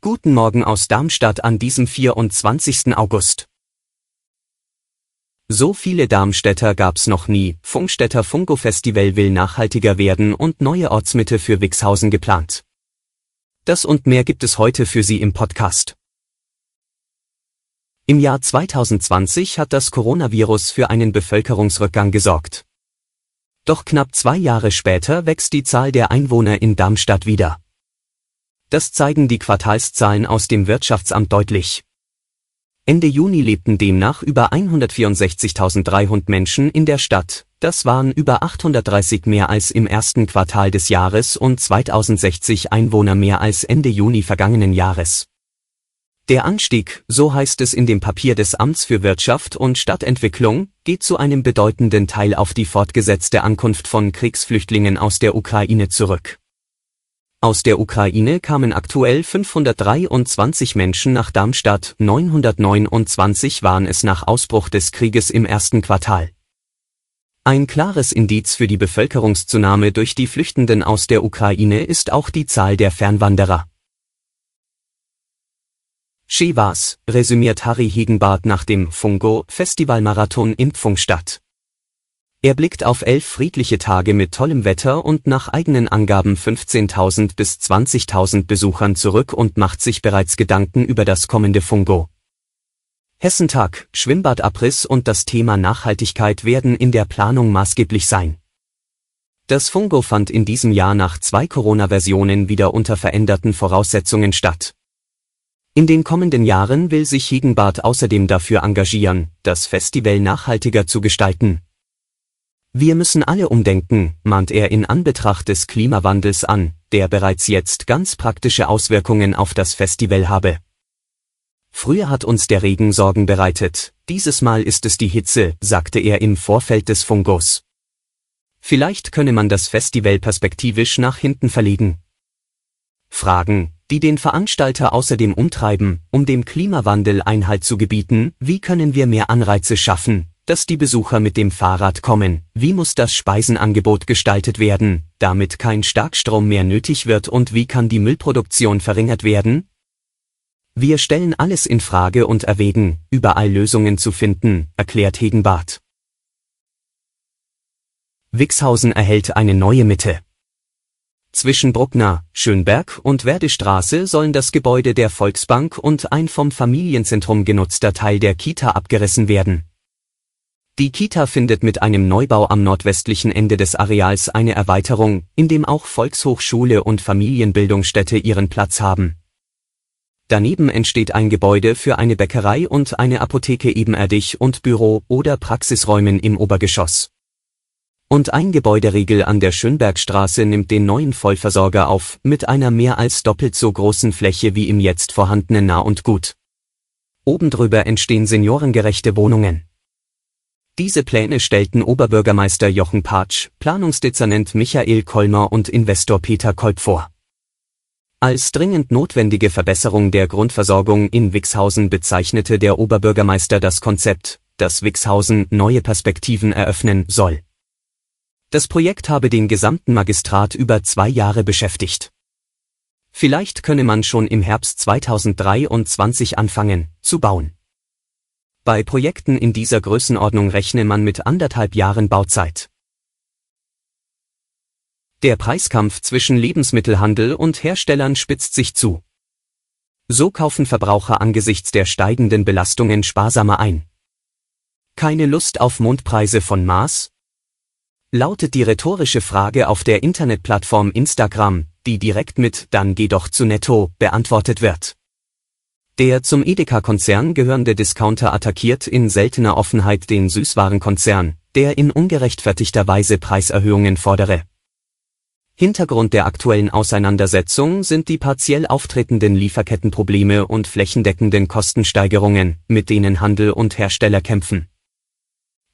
Guten Morgen aus Darmstadt an diesem 24. August. So viele Darmstädter gab's noch nie. Funkstädter Funko Festival will nachhaltiger werden und neue Ortsmitte für Wixhausen geplant. Das und mehr gibt es heute für Sie im Podcast. Im Jahr 2020 hat das Coronavirus für einen Bevölkerungsrückgang gesorgt. Doch knapp zwei Jahre später wächst die Zahl der Einwohner in Darmstadt wieder. Das zeigen die Quartalszahlen aus dem Wirtschaftsamt deutlich. Ende Juni lebten demnach über 164.300 Menschen in der Stadt, das waren über 830 mehr als im ersten Quartal des Jahres und 2060 Einwohner mehr als Ende Juni vergangenen Jahres. Der Anstieg, so heißt es in dem Papier des Amts für Wirtschaft und Stadtentwicklung, geht zu einem bedeutenden Teil auf die fortgesetzte Ankunft von Kriegsflüchtlingen aus der Ukraine zurück. Aus der Ukraine kamen aktuell 523 Menschen nach Darmstadt, 929 waren es nach Ausbruch des Krieges im ersten Quartal. Ein klares Indiz für die Bevölkerungszunahme durch die Flüchtenden aus der Ukraine ist auch die Zahl der Fernwanderer. Schewars, resümiert Harry Hegenbart nach dem Fungo Festivalmarathon in Pfungstadt. Er blickt auf elf friedliche Tage mit tollem Wetter und nach eigenen Angaben 15.000 bis 20.000 Besuchern zurück und macht sich bereits Gedanken über das kommende Fungo. Hessentag, Schwimmbadabriss und das Thema Nachhaltigkeit werden in der Planung maßgeblich sein. Das Fungo fand in diesem Jahr nach zwei Corona-Versionen wieder unter veränderten Voraussetzungen statt. In den kommenden Jahren will sich Hegenbart außerdem dafür engagieren, das Festival nachhaltiger zu gestalten. Wir müssen alle umdenken, mahnt er in Anbetracht des Klimawandels an, der bereits jetzt ganz praktische Auswirkungen auf das Festival habe. Früher hat uns der Regen Sorgen bereitet, dieses Mal ist es die Hitze, sagte er im Vorfeld des Fungos. Vielleicht könne man das Festival perspektivisch nach hinten verlegen. Fragen, die den Veranstalter außerdem umtreiben, um dem Klimawandel Einhalt zu gebieten, wie können wir mehr Anreize schaffen, dass die Besucher mit dem Fahrrad kommen, wie muss das Speisenangebot gestaltet werden, damit kein Starkstrom mehr nötig wird und wie kann die Müllproduktion verringert werden? Wir stellen alles in Frage und erwägen, überall Lösungen zu finden, erklärt Hegenbart. Wixhausen erhält eine neue Mitte. Zwischen Bruckner, Schönberg und Werdestraße sollen das Gebäude der Volksbank und ein vom Familienzentrum genutzter Teil der Kita abgerissen werden. Die Kita findet mit einem Neubau am nordwestlichen Ende des Areals eine Erweiterung, in dem auch Volkshochschule und Familienbildungsstätte ihren Platz haben. Daneben entsteht ein Gebäude für eine Bäckerei und eine Apotheke ebenerdig und Büro- oder Praxisräumen im Obergeschoss. Und ein Gebäuderiegel an der Schönbergstraße nimmt den neuen Vollversorger auf, mit einer mehr als doppelt so großen Fläche wie im jetzt vorhandenen Nah und Gut. Oben drüber entstehen seniorengerechte Wohnungen. Diese Pläne stellten Oberbürgermeister Jochen Patsch, Planungsdezernent Michael Kolmer und Investor Peter Kolb vor. Als dringend notwendige Verbesserung der Grundversorgung in Wixhausen bezeichnete der Oberbürgermeister das Konzept, das Wixhausen neue Perspektiven eröffnen soll. Das Projekt habe den gesamten Magistrat über zwei Jahre beschäftigt. Vielleicht könne man schon im Herbst 2023 anfangen, zu bauen. Bei Projekten in dieser Größenordnung rechne man mit anderthalb Jahren Bauzeit. Der Preiskampf zwischen Lebensmittelhandel und Herstellern spitzt sich zu. So kaufen Verbraucher angesichts der steigenden Belastungen sparsamer ein. Keine Lust auf Mondpreise von Mars, lautet die rhetorische Frage auf der Internetplattform Instagram, die direkt mit Dann geh doch zu Netto beantwortet wird. Der zum Edeka-Konzern gehörende Discounter attackiert in seltener Offenheit den Süßwarenkonzern, der in ungerechtfertigter Weise Preiserhöhungen fordere. Hintergrund der aktuellen Auseinandersetzung sind die partiell auftretenden Lieferkettenprobleme und flächendeckenden Kostensteigerungen, mit denen Handel und Hersteller kämpfen.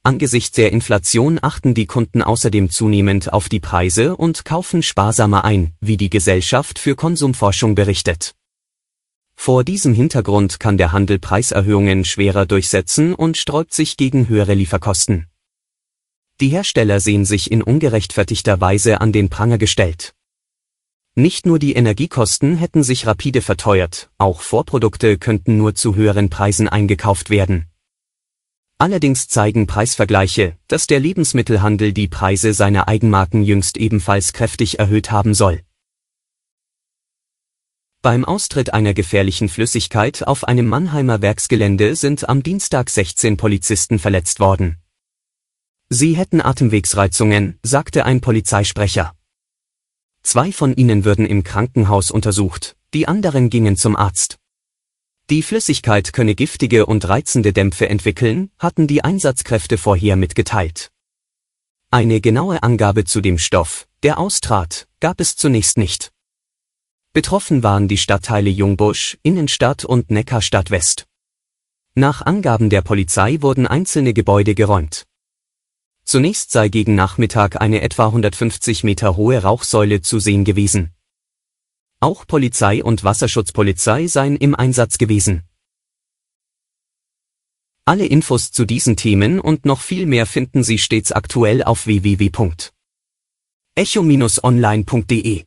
Angesichts der Inflation achten die Kunden außerdem zunehmend auf die Preise und kaufen sparsamer ein, wie die Gesellschaft für Konsumforschung berichtet. Vor diesem Hintergrund kann der Handel Preiserhöhungen schwerer durchsetzen und sträubt sich gegen höhere Lieferkosten. Die Hersteller sehen sich in ungerechtfertigter Weise an den Pranger gestellt. Nicht nur die Energiekosten hätten sich rapide verteuert, auch Vorprodukte könnten nur zu höheren Preisen eingekauft werden. Allerdings zeigen Preisvergleiche, dass der Lebensmittelhandel die Preise seiner Eigenmarken jüngst ebenfalls kräftig erhöht haben soll. Beim Austritt einer gefährlichen Flüssigkeit auf einem Mannheimer Werksgelände sind am Dienstag 16 Polizisten verletzt worden. Sie hätten Atemwegsreizungen, sagte ein Polizeisprecher. Zwei von ihnen würden im Krankenhaus untersucht, die anderen gingen zum Arzt. Die Flüssigkeit könne giftige und reizende Dämpfe entwickeln, hatten die Einsatzkräfte vorher mitgeteilt. Eine genaue Angabe zu dem Stoff, der austrat, gab es zunächst nicht. Betroffen waren die Stadtteile Jungbusch, Innenstadt und Neckarstadt West. Nach Angaben der Polizei wurden einzelne Gebäude geräumt. Zunächst sei gegen Nachmittag eine etwa 150 Meter hohe Rauchsäule zu sehen gewesen. Auch Polizei und Wasserschutzpolizei seien im Einsatz gewesen. Alle Infos zu diesen Themen und noch viel mehr finden Sie stets aktuell auf www.echo-online.de.